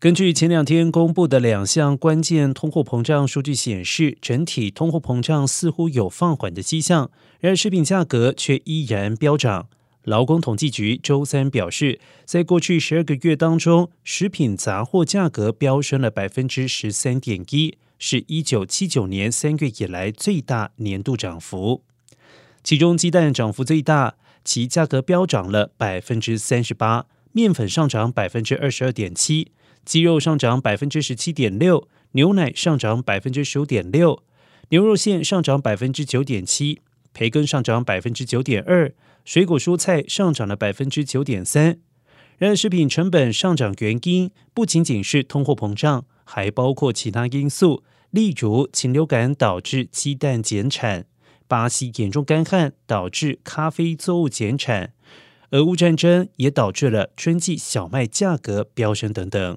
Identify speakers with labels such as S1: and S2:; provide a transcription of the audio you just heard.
S1: 根据前两天公布的两项关键通货膨胀数据显示，整体通货膨胀似乎有放缓的迹象，然而食品价格却依然飙涨。劳工统计局周三表示，在过去十二个月当中，食品杂货价格飙升了百分之十三点一，是一九七九年三月以来最大年度涨幅。其中，鸡蛋涨幅最大，其价格飙涨了百分之三十八；面粉上涨百分之二十二点七。鸡肉上涨百分之十七点六，牛奶上涨百分之十五点六，牛肉馅上涨百分之九点七，培根上涨百分之九点二，水果蔬菜上涨了百分之九点三。然而，食品成本上涨原因不仅仅是通货膨胀，还包括其他因素，例如禽流感导致鸡蛋减产，巴西严重干旱导致咖啡作物减产，俄乌战争也导致了春季小麦价格飙升等等。